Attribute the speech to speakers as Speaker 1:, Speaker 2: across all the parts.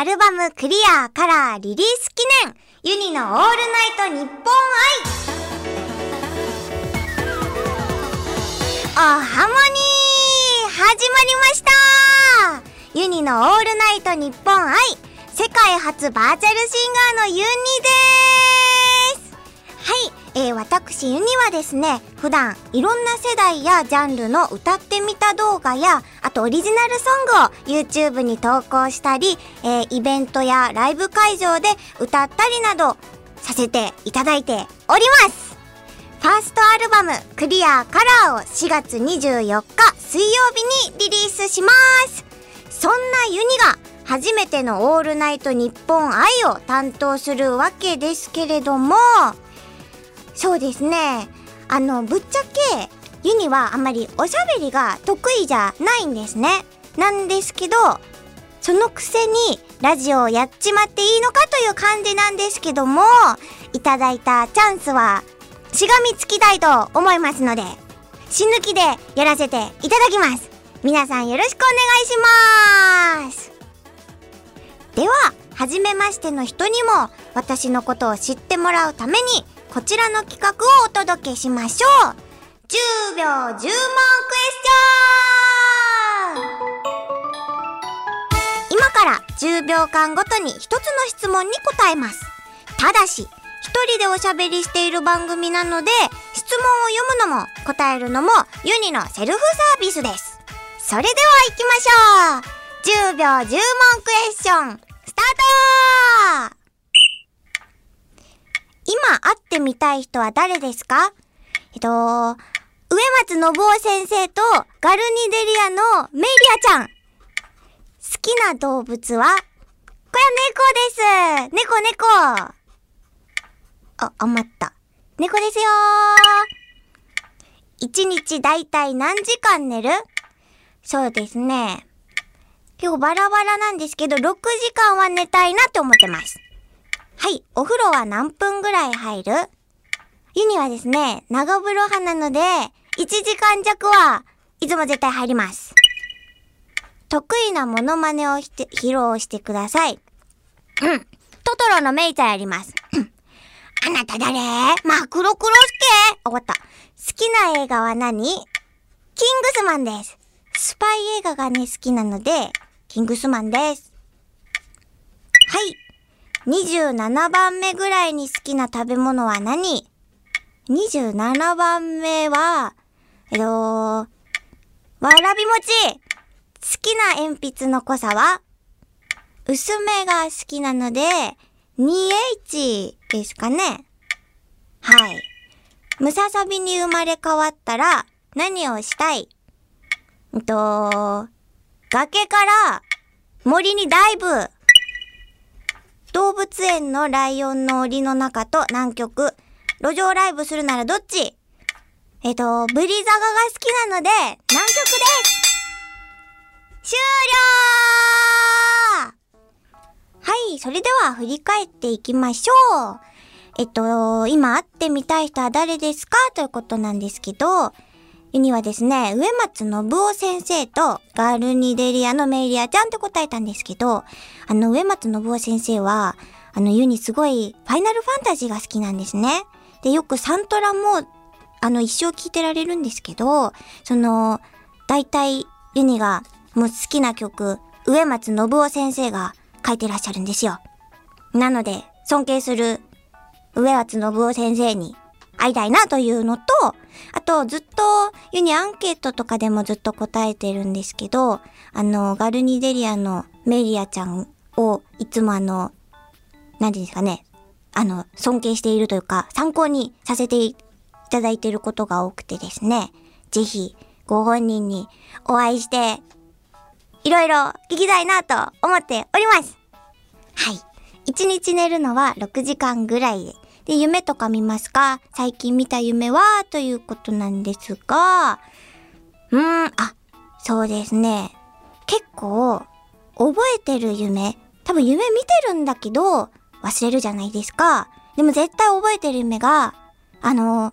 Speaker 1: アルバムクリアカラーリリース記念ユニのオールナイトニッポン愛。おハモニー始まりました。ユニのオールナイトニッポン愛。世界初バーチャルシンガーのユニです。はい。えー、私ユニはですね、普段いろんな世代やジャンルの歌ってみた動画や、あとオリジナルソングを YouTube に投稿したり、えー、イベントやライブ会場で歌ったりなどさせていただいております。ファーストアルバムクリアカラーを4月24日水曜日にリリースします。そんなユニが初めてのオールナイトニッポン愛を担当するわけですけれども、そうですね。あの、ぶっちゃけ、ユニはあんまりおしゃべりが得意じゃないんですね。なんですけど、そのくせにラジオをやっちまっていいのかという感じなんですけども、いただいたチャンスはしがみつきたいと思いますので、死ぬ気でやらせていただきます。皆さんよろしくお願いします。では、はじめましての人にも私のことを知ってもらうためにこちらの企画をお届けしましょう !10 秒10問クエスチョン今から10秒間ごとに一つの質問に答えます。ただし、一人でおしゃべりしている番組なので、質問を読むのも答えるのもユニのセルフサービスです。それでは行きましょう !10 秒10問クエスチョン、スタート今会ってみたい人は誰ですか？えっと、上松信夫先生とガルニデリアのメイリアちゃん。好きな動物は？これは猫です猫猫あ、余った。猫ですよー一日だいたい何時間寝る？そうですね。今日バラバラなんですけど、6時間は寝たいなって思ってます。はい、お風呂は何分ぐらい入る？ユニはですね、長風呂派なので、1時間弱はいつも絶対入ります。得意なモノマネをして、披露してください。うん。トトロのメイちゃんやります。あなた誰？マクロクロスケ？終わった。好きな映画は何？キングスマンです。スパイ映画がね、好きなので、キングスマンです。はい。27番目ぐらいに好きな食べ物は何 ?27 番目は、えっと、わらび餅好きな鉛筆の濃さは？薄めが好きなので、2H ですかね。はい。ムササビに生まれ変わったら何をしたい？えっと、崖から森にダイブ動物園のライオンの檻の中と南極、路上ライブするならどっち？えっと、ブリザガが好きなので、南極です。終了はい、それでは振り返っていきましょう。えっと、今会ってみたい人は誰ですか？ということなんですけど、ユニはですね、上松信夫先生とガールニデリアのメイリアちゃんって答えたんですけど、あの、上松信夫先生は、あの、ユニすごいファイナルファンタジーが好きなんですね。で、よくサントラも、あの、一生聴いてられるんですけど、その、大体ユニがもう好きな曲、上松信夫先生が書いてらっしゃるんですよ。なので、尊敬する上松信夫先生に会いたいなというのと、あと、ずっと、ユニアンケートとかでもずっと答えてるんですけど、あの、ガルニデリアのメリアちゃんを、いつもあの、何ですかね、あの、尊敬しているというか、参考にさせていただいていることが多くてですね、ぜひ、ご本人にお会いして、いろいろ聞きたいなと思っております。はい。1日寝るのは6時間ぐらいでで、夢とか見ますか？最近見た夢は？ということなんですが、うーん、あ、そうですね。結構、覚えてる夢。多分夢見てるんだけど、忘れるじゃないですか。でも絶対覚えてる夢が、あの、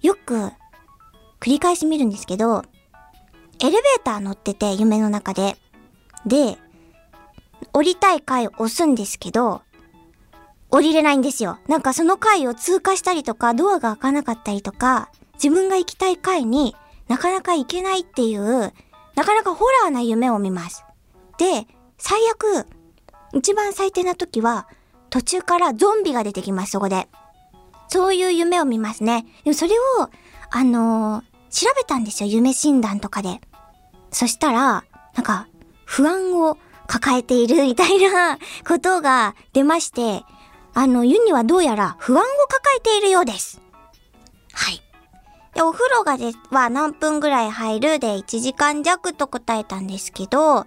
Speaker 1: よく、繰り返し見るんですけど、エレベーター乗ってて、夢の中で。で、降りたい階を押すんですけど、降りれないんですよ。なんかその階を通過したりとか、ドアが開かなかったりとか、自分が行きたい階になかなか行けないっていう、なかなかホラーな夢を見ます。で、最悪、一番最低な時は、途中からゾンビが出てきます、そこで。そういう夢を見ますね。でもそれを、あのー、調べたんですよ、夢診断とかで。そしたら、なんか、不安を抱えているみたいなことが出まして、あの、ユニはどうやら不安を抱えているようです。はい。で、お風呂がでは何分ぐらい入るで1時間弱と答えたんですけど、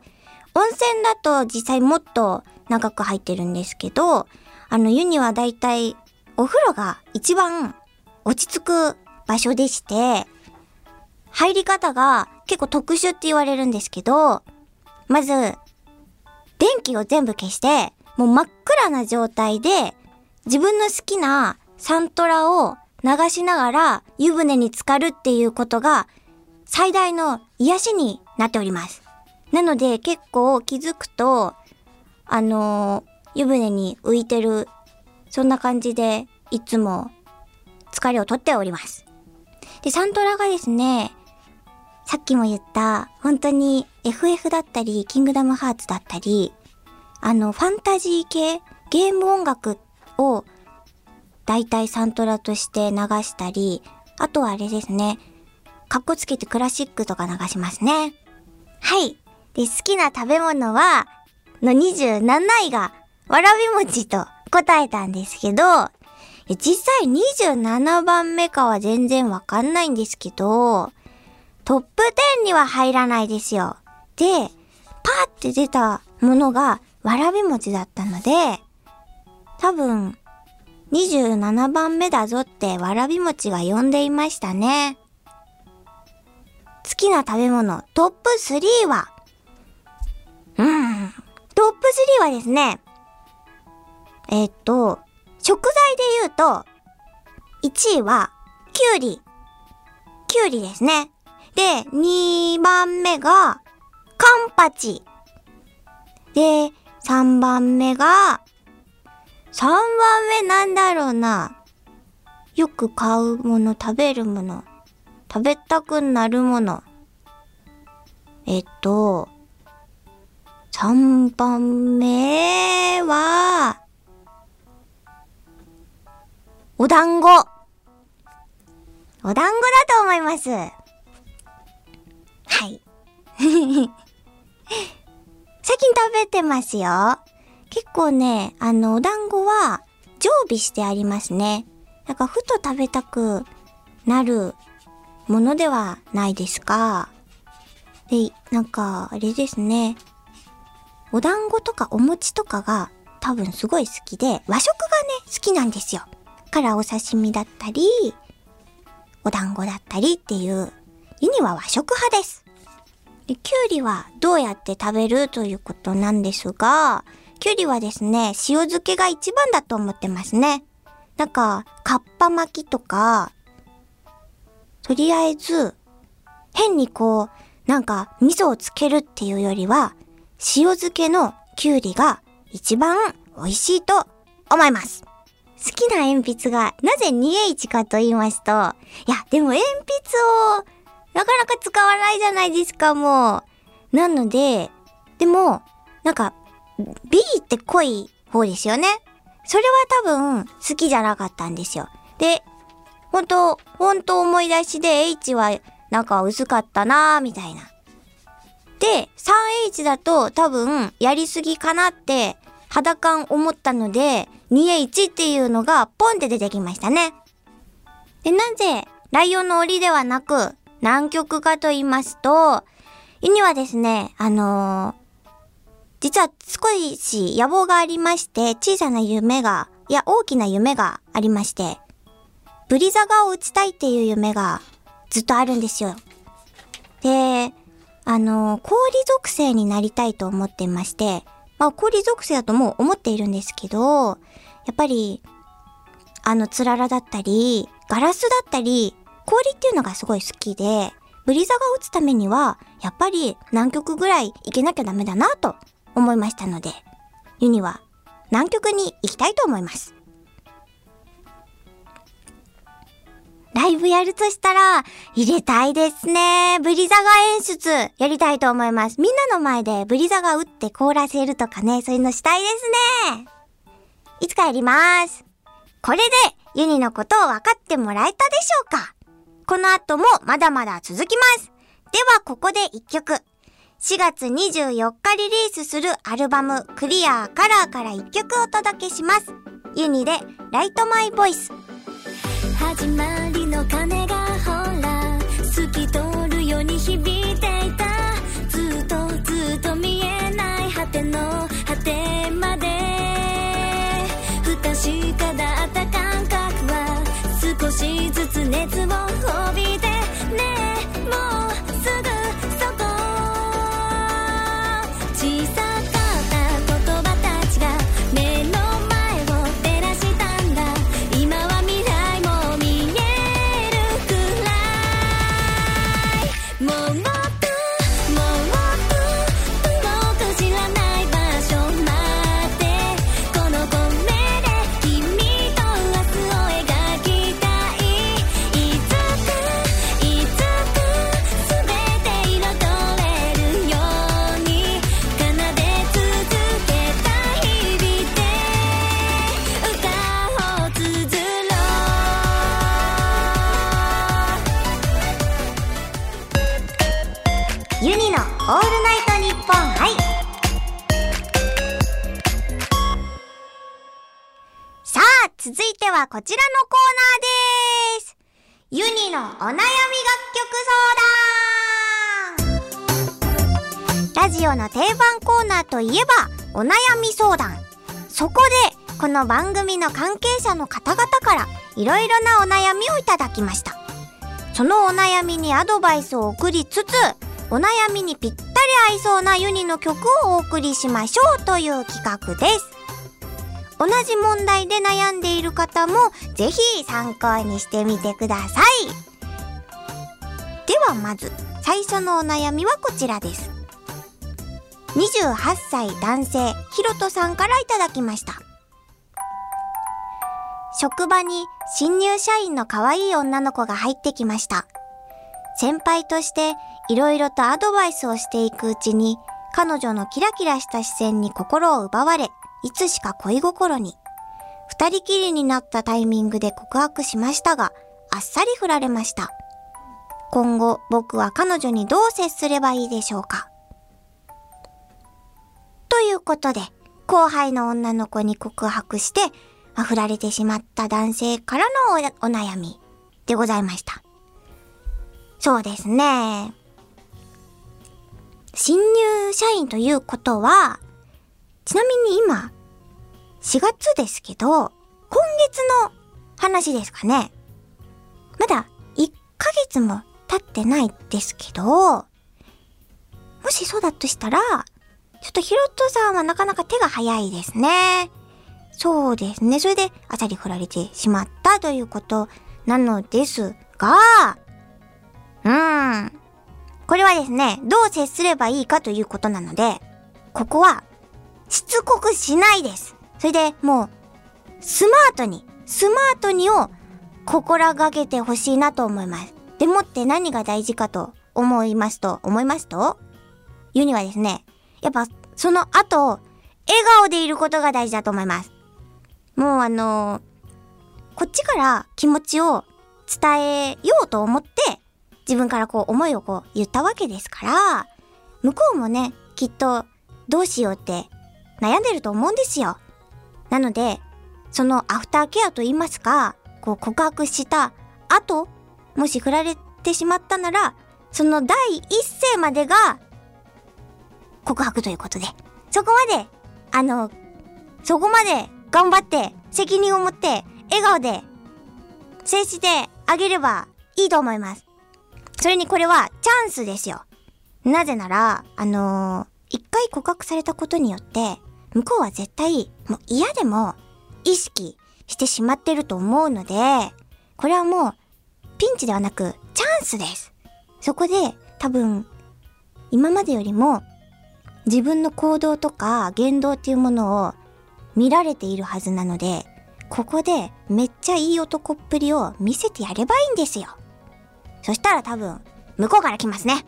Speaker 1: 温泉だと実際もっと長く入ってるんですけど、あの、ユニはだいたいお風呂が一番落ち着く場所でして、入り方が結構特殊って言われるんですけど、まず、電気を全部消して、もう真っ暗な状態で、自分の好きなサントラを流しながら湯船に浸かるっていうことが最大の癒しになっております。なので結構気づくと、あのー、湯船に浮いてる、そんな感じでいつも疲れをとっております。で、サントラがですね、さっきも言った、本当に FF だったり、キングダムハーツだったり、あの、ファンタジー系、ゲーム音楽を大体サントラとして流したり、あとはあれですね、かっこつけてクラシックとか流しますね。はい。で、好きな食べ物は、の27位が、わらび餅と答えたんですけど、実際27番目かは全然わかんないんですけど、トップ10には入らないですよ。で、パーって出たものがわらび餅だったので、多分、27番目だぞってわらび餅が呼んでいましたね。好きな食べ物トップ3は、うん、トップ3はですね、えっと、食材で言うと、1位は、きゅうり。きゅうりですね。で、2番目が、カンパチ。で、3番目が、3番目なんだろうな。よく買うもの、食べるもの。食べたくなるもの。えっと、3番目は、お団子。お団子だと思います。はい。最近食べてますよ。結構ね、あの、お団子は常備してありますね。なんか、ふと食べたくなるものではないですか。で、なんか、あれですね。お団子とかお餅とかが多分すごい好きで、和食がね、好きなんですよ。からお刺身だったり、お団子だったりっていう、ユニは和食派です。で、きゅうりはどうやって食べるということなんですが、きゅうりはですね、塩漬けが一番だと思ってますね。なんか、かっぱ巻きとか、とりあえず、変にこう、なんか味噌をつけるっていうよりは、塩漬けのきゅうりが一番美味しいと思います。好きな鉛筆がなぜ 2H かと言いますと、いや、でも鉛筆をなかなか使わないじゃないですか、もう。なので、でも、なんか B って濃い方ですよね。それは多分好きじゃなかったんですよ。で、本当本当思い出しで H はなんか薄かったなーみたいな。で、3H だと多分やりすぎかなって肌感思ったので 2H っていうのがポンって出てきましたね。で、なぜライオンの檻ではなく南極かと言いますと、ユニはですね、あのー実は少し野望がありまして、小さな夢が、いや大きな夢がありまして、ブリザガを打ちたいっていう夢がずっとあるんですよ。で、あの、氷属性になりたいと思ってまして、まあ氷属性だともう思っているんですけど、やっぱり、あの、つららだったり、ガラスだったり、氷っていうのがすごい好きで、ブリザガを打つためには、やっぱり南極ぐらい行けなきゃダメだなと思いましたので、ユニは南極に行きたいと思います。ライブやるとしたら、入れたいですね。ブリザガ演出、やりたいと思います。みんなの前でブリザガ打って凍らせるとかね、そういうのしたいですね。いつかやります。これで、ユニのことを分かってもらえたでしょうか？この後もまだまだ続きます。では、ここで一曲。4月24日リリースするアルバムクリアカラーから一曲お届けします。ユニでライトマイボイス。
Speaker 2: 始まりの鐘の
Speaker 1: 番組の関係者の方々から、いろいろなお悩みをいただきました。そのお悩みにアドバイスを送りつつ、お悩みにぴったり合いそうなユニの曲をお送りしましょうという企画です。同じ問題で悩んでいる方もぜひ参考にしてみてください。ではまず最初のお悩みはこちらです。28歳男性ひろとさんからいただきました。職場に新入社員の可愛い女の子が入ってきました。先輩として色々とアドバイスをしていくうちに彼女のキラキラした視線に心を奪われいつしか恋心に。二人きりになったタイミングで告白しましたが、あっさり振られました。今後僕は彼女にどう接すればいいでしょうかということで、後輩の女の子に告白して、ま振られてしまった男性からのお悩みでございました。そうですね。新入社員ということは、ちなみに今、4月ですけど、今月の話ですかね。まだ1ヶ月も経ってないですけど、もしそうだとしたら、ちょっとヒロトさんはなかなか手が早いですね。そうですね。それで、あさり振られてしまったということなのですが、うーん。これはですね、どう接すればいいかということなので、ここはしつこくしないです。それでもう、スマートに、スマートにを心がけてほしいなと思います。でもって何が大事かと思いますと、思いますと、言うにはですね、やっぱその後、笑顔でいることが大事だと思います。もうあの、こっちから気持ちを伝えようと思って、自分からこう思いをこう言ったわけですから、向こうもね、きっとどうしようって悩んでると思うんですよ。なので、そのアフターケアと言いますか、こう告白した後、もし振られてしまったなら、その第一声までが告白ということで、そこまで、あの、そこまで頑張って、責任を持って、笑顔で、接してあげればいいと思います。それにこれはチャンスですよ。なぜなら、あのー、一回告白されたことによって、向こうは絶対、もう嫌でも意識してしまってると思うので、これはもう、ピンチではなく、チャンスです。そこで、多分、今までよりも、自分の行動とか言動っていうものを見られているはずなので、ここでめっちゃいい男っぷりを見せてやればいいんですよ。そしたら多分、向こうから来ますね。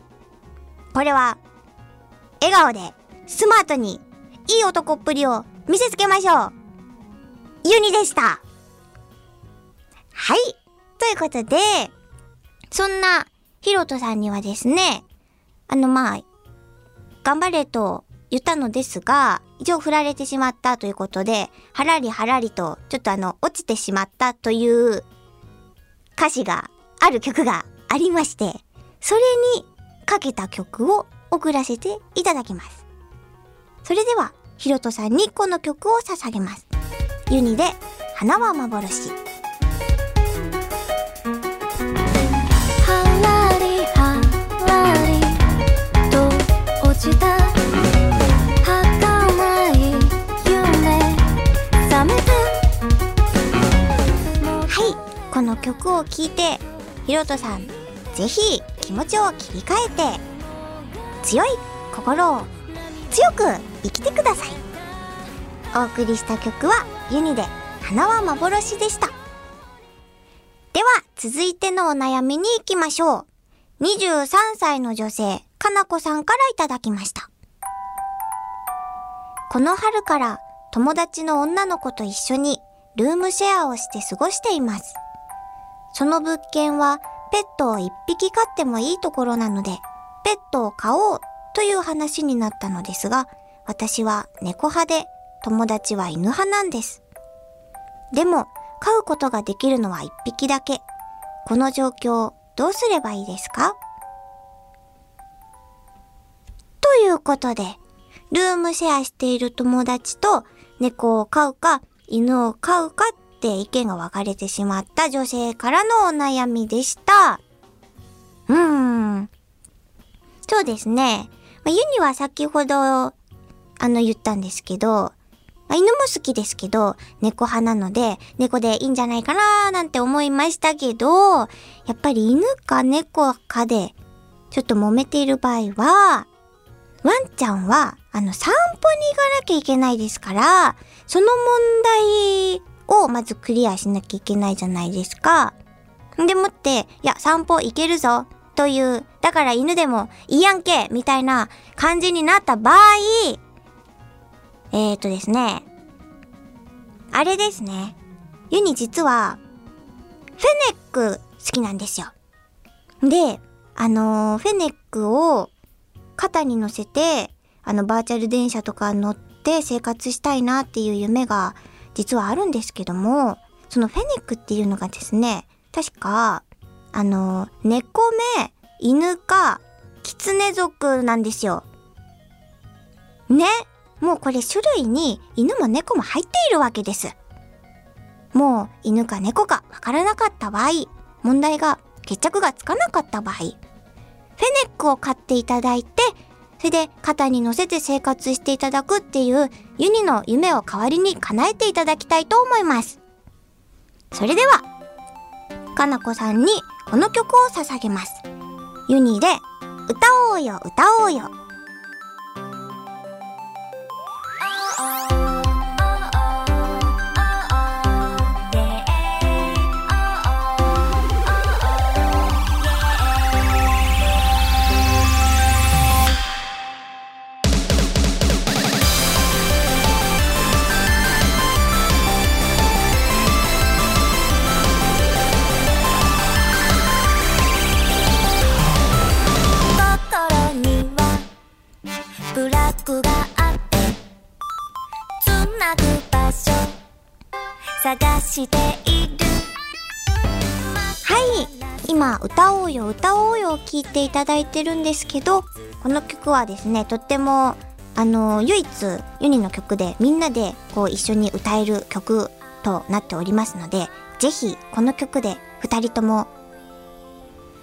Speaker 1: これは、笑顔で、スマートに、いい男っぷりを見せつけましょう。ユニでした。はい。ということで、そんな、ヒロトさんにはですね、あのまあ、頑張れと言ったのですが、一応振られてしまったということで、はらりはらりと、ちょっとあの、落ちてしまったという歌詞がある曲がありまして、それにかけた曲を送らせていただきます。それでは、ヒロトさんにこの曲を捧げます。ユニで、花は幻。曲を聴いて、ヒロトさん、ぜひ気持ちを切り替えて、強い心を強く生きてください。お送りした曲はユニで花は幻でした。では、続いてのお悩みに行きましょう。23歳の女性、かなこさんからいただきました。この春から友達の女の子と一緒にルームシェアをして過ごしています。その物件はペットを一匹飼ってもいいところなので、ペットを飼おうという話になったのですが、私は猫派で友達は犬派なんです。でも、飼うことができるのは一匹だけ。この状況、どうすればいいですか？ということで、ルームシェアしている友達と猫を飼うか犬を飼うかって意見が分かれてしまった女性からのお悩みでした。うーん。そうですね。まあ、ユニは先ほど、あの言ったんですけど、まあ、犬も好きですけど、猫派なので、猫でいいんじゃないかなーなんて思いましたけど、やっぱり犬か猫かで、ちょっと揉めている場合は、ワンちゃんは、あの、散歩に行かなきゃいけないですから、その問題をまずクリアしなきゃいけないじゃないですか。でもって、いや、散歩行けるぞ、という、だから犬でもいいやんけ、みたいな感じになった場合、えーとですね、あれですね。ユニ実は、フェネック好きなんですよ。で、あのーフェネックを肩に乗せて、あの、バーチャル電車とか乗って生活したいなっていう夢が実はあるんですけども、そのフェネックっていうのがですね、確か、あの、猫目、犬か、狐族なんですよ。ねもうこれ種類に犬も猫も入っているわけです。もう犬か猫かわからなかった場合、問題が決着がつかなかった場合、フェネックを買っていただいて、それで肩に乗せて生活していただくっていうユニの夢を代わりに叶えていただきたいと思います。それでは、かなこさんにこの曲を捧げます。ユニで歌おうよ歌おうよ。
Speaker 2: している
Speaker 1: はい。今、歌おうよ、歌おうよを聴いていただいてるんですけど、この曲はですね、とっても、あの、唯一、ユニの曲でみんなでこう一緒に歌える曲となっておりますので、ぜひ、この曲で二人とも、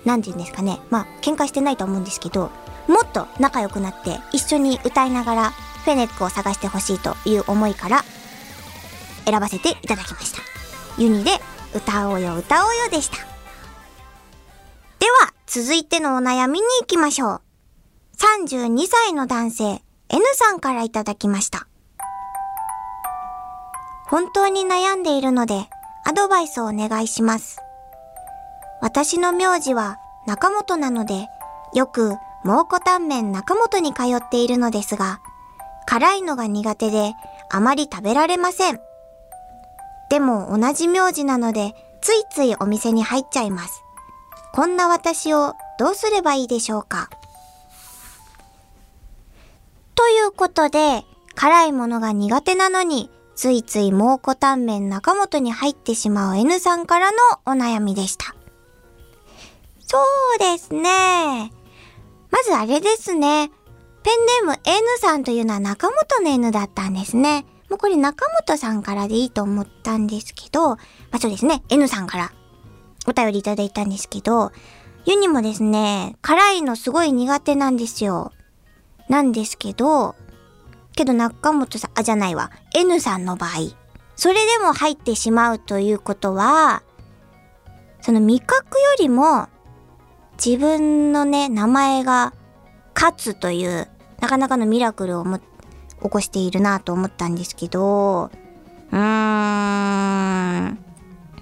Speaker 1: なんて言うんですかね、まあ、喧嘩してないと思うんですけど、もっと仲良くなって一緒に歌いながら、フェネックを探してほしいという思いから、選ばせていただきました。ユニで、歌おうよ、歌おうよでした。では、続いてのお悩みに行きましょう。32歳の男性、N さんからいただきました。本当に悩んでいるので、アドバイスをお願いします。私の名字は中本なので、よく蒙古タンメン中本に通っているのですが、辛いのが苦手であまり食べられません。でも同じ名字なので、ついついお店に入っちゃいます。こんな私をどうすればいいでしょうか？ということで、辛いものが苦手なのに、ついつい蒙古タンメン中本に入ってしまう N さんからのお悩みでした。そうですね。まずあれですね。ペンネーム N さんというのは中本の N だったんですね。もうこれ中本さんからでいいと思ったんですけど、まあそうですね。N さんからお便りいただいたんですけど、ユニもですね、辛いのすごい苦手なんですよ。なんですけど、けど中本さん、あ、じゃないわ。N さんの場合、それでも入ってしまうということは、その味覚よりも、自分のね、名前が勝つという、なかなかのミラクルをも起こしているなと思ったんですけど、うーん、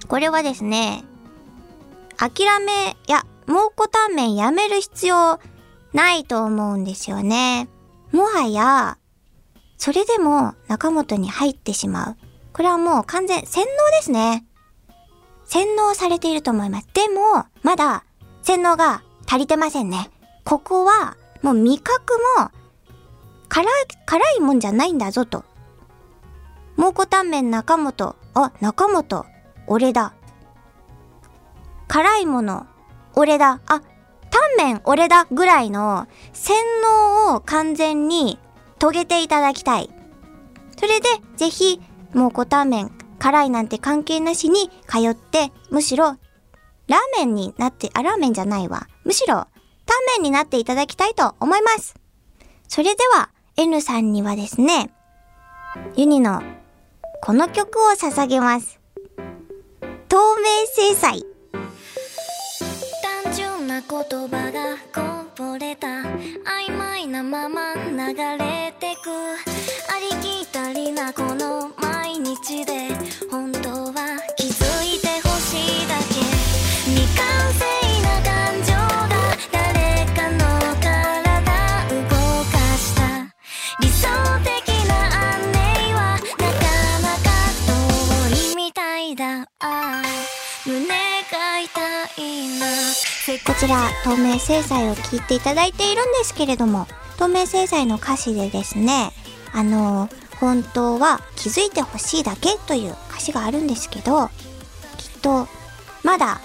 Speaker 1: これはですね、諦め、いや、蒙古タンメンやめる必要ないと思うんですよね。もはや、それでも中本に入ってしまう。これはもう完全洗脳ですね。洗脳されていると思います。でも、まだ洗脳が足りてませんね。ここは、もう味覚も、辛い、辛いもんじゃないんだぞと。蒙古タンメン中本。あ、中本。俺だ。辛いもの。俺だ。あ、タンメン俺だぐらいの洗脳を完全に遂げていただきたい。それで、ぜひ、蒙古タンメン、辛いなんて関係なしに通って、むしろ、ラーメンになって、あ、ラーメンじゃないわ。むしろ、タンメンになっていただきたいと思います。それでは、N さんにはですね、ユニの、この曲を捧げます。透明制裁。
Speaker 2: 単純な言葉がこぼれた曖昧なまま流れてくありきたりなこの毎日で本当は
Speaker 1: こちら、透明制裁を聞いていただいているんですけれども、透明制裁の歌詞でですね、あの、本当は気づいてほしいだけという歌詞があるんですけど、きっと、まだ、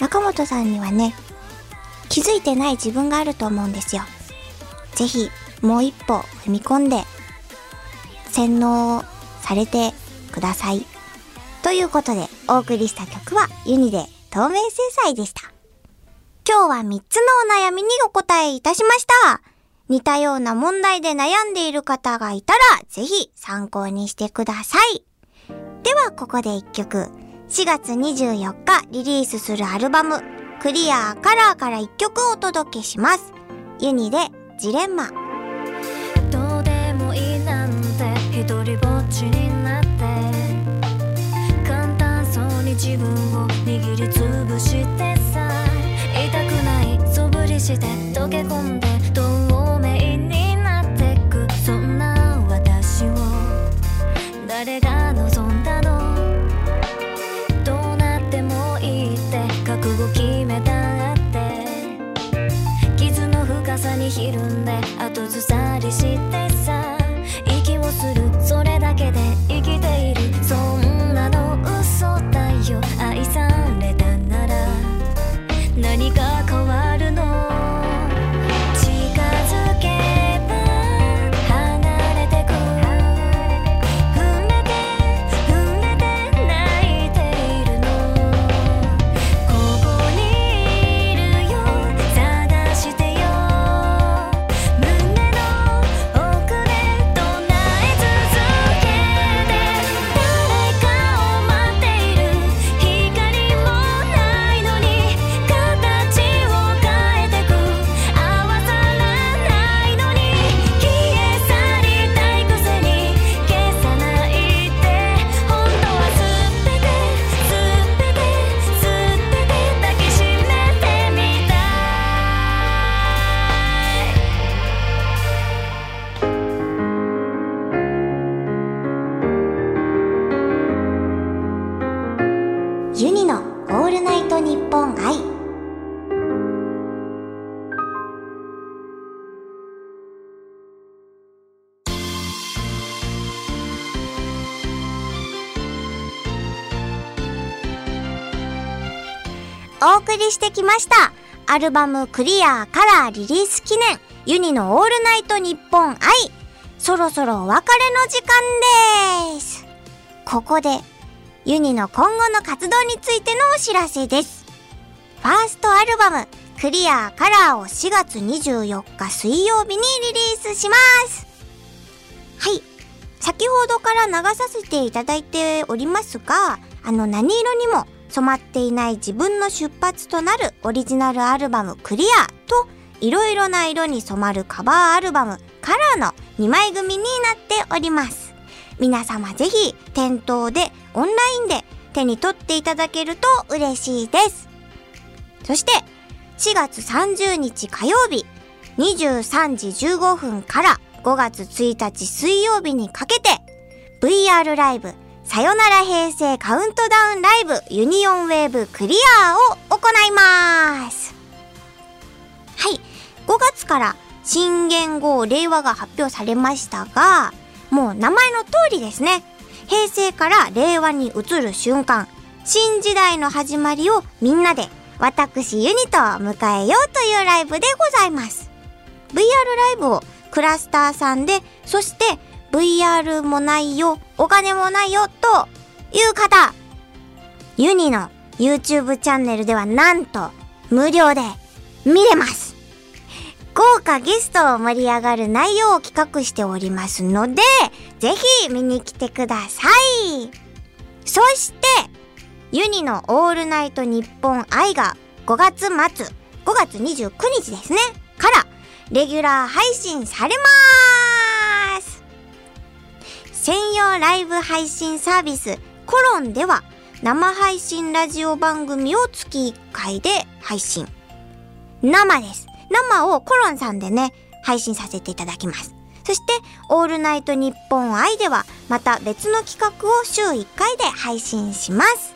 Speaker 1: 中本さんにはね、気づいてない自分があると思うんですよ。ぜひ、もう一歩踏み込んで、洗脳されてください。ということで、お送りした曲はユニで透明制裁でした。今日は3つのお悩みにお答えいたしました。似たような問題で悩んでいる方がいたら、ぜひ参考にしてください。では、ここで1曲。4月24日リリースするアルバム、クリアカラーから1曲をお届けします。ユニでジレンマ。
Speaker 2: どうでもいいなんて一人ぼっちになって簡単そうに自分を握りつぶしてして溶け込んで透明になってく。そんな私を誰が
Speaker 1: お送りしてきました。アルバムクリアカラーリリース記念、ユニのオールナイトニッポン愛。そろそろお別れの時間です。ここで、ユニの今後の活動についてのお知らせです。ファーストアルバム、クリアカラーを4月24日水曜日にリリースします。はい。先ほどから流させていただいておりますが、あの何色にも染まっていない自分の出発となるオリジナルアルバムクリアといろいろな色に染まるカバーアルバムカラーの2枚組になっております。皆様ぜひ店頭でオンラインで手に取っていただけると嬉しいです。そして4月30日火曜日23時15分から5月1日水曜日にかけて VR ライブさよなら平成カウントダウンライブユニオンウェーブクリアを行います。はい。5月から新元号令和が発表されましたが、もう名前の通りですね。平成から令和に移る瞬間、新時代の始まりをみんなで私ユニと迎えようというライブでございます。VR ライブをクラスターさんで、そして VR もないよ、お金もないよ、という方、ユニの YouTube チャンネルではなんと無料で見れます。豪華ゲストを盛り上がる内容を企画しておりますので、ぜひ見に来てください。そして、ユニのオールナイトニッポン愛が5月末、5月29日ですね、からレギュラー配信されます専用ライブ配信サービスコロンでは生配信ラジオ番組を月1回で配信。生です。生をコロンさんでね、配信させていただきます。そして、オールナイトニッポン愛では、また別の企画を週1回で配信します。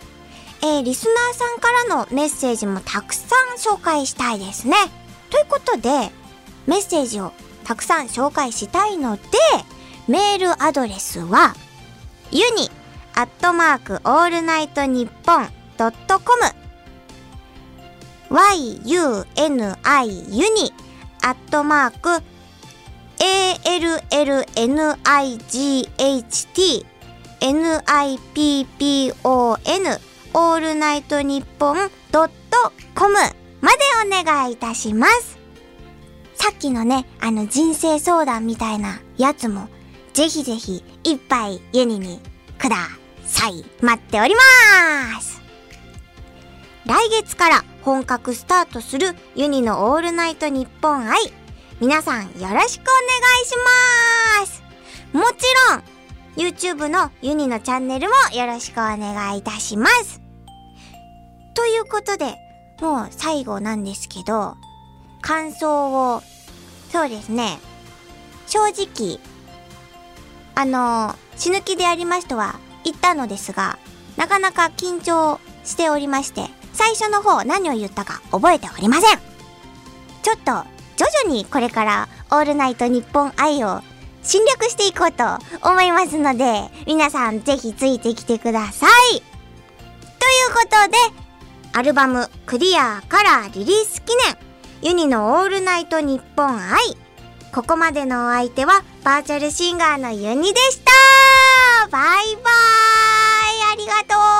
Speaker 1: えー、リスナーさんからのメッセージもたくさん紹介したいですね。ということで、メッセージをたくさん紹介したいので、メールアドレスは、ユニアットマークオールナイトニッポンドットコム yuni ユニアットマーク allnight nippon オールナイトニッポンドットコムまでお願いいたします。さっきのね、あの人生相談みたいなやつも、ぜひぜひいっぱいユニにください。待っております。来月から本格スタートするユニのオールナイトニッポン愛。皆さんよろしくお願いします。もちろん、YouTube のユニのチャンネルもよろしくお願いいたします。ということで、もう最後なんですけど、感想を、そうですね、正直、あの、死ぬ気でやりますとは言ったのですが、なかなか緊張しておりまして、最初の方何を言ったか覚えておりません。ちょっと、徐々にこれからオールナイトニッポン愛を侵略していこうと思いますので、皆さんぜひついてきてください。ということで、アルバムクリアカラーリリース記念、ユニのオールナイトニッポン愛。ここまでのお相手はバーチャルシンガーのユニでした。バイバーイ。ありがとう。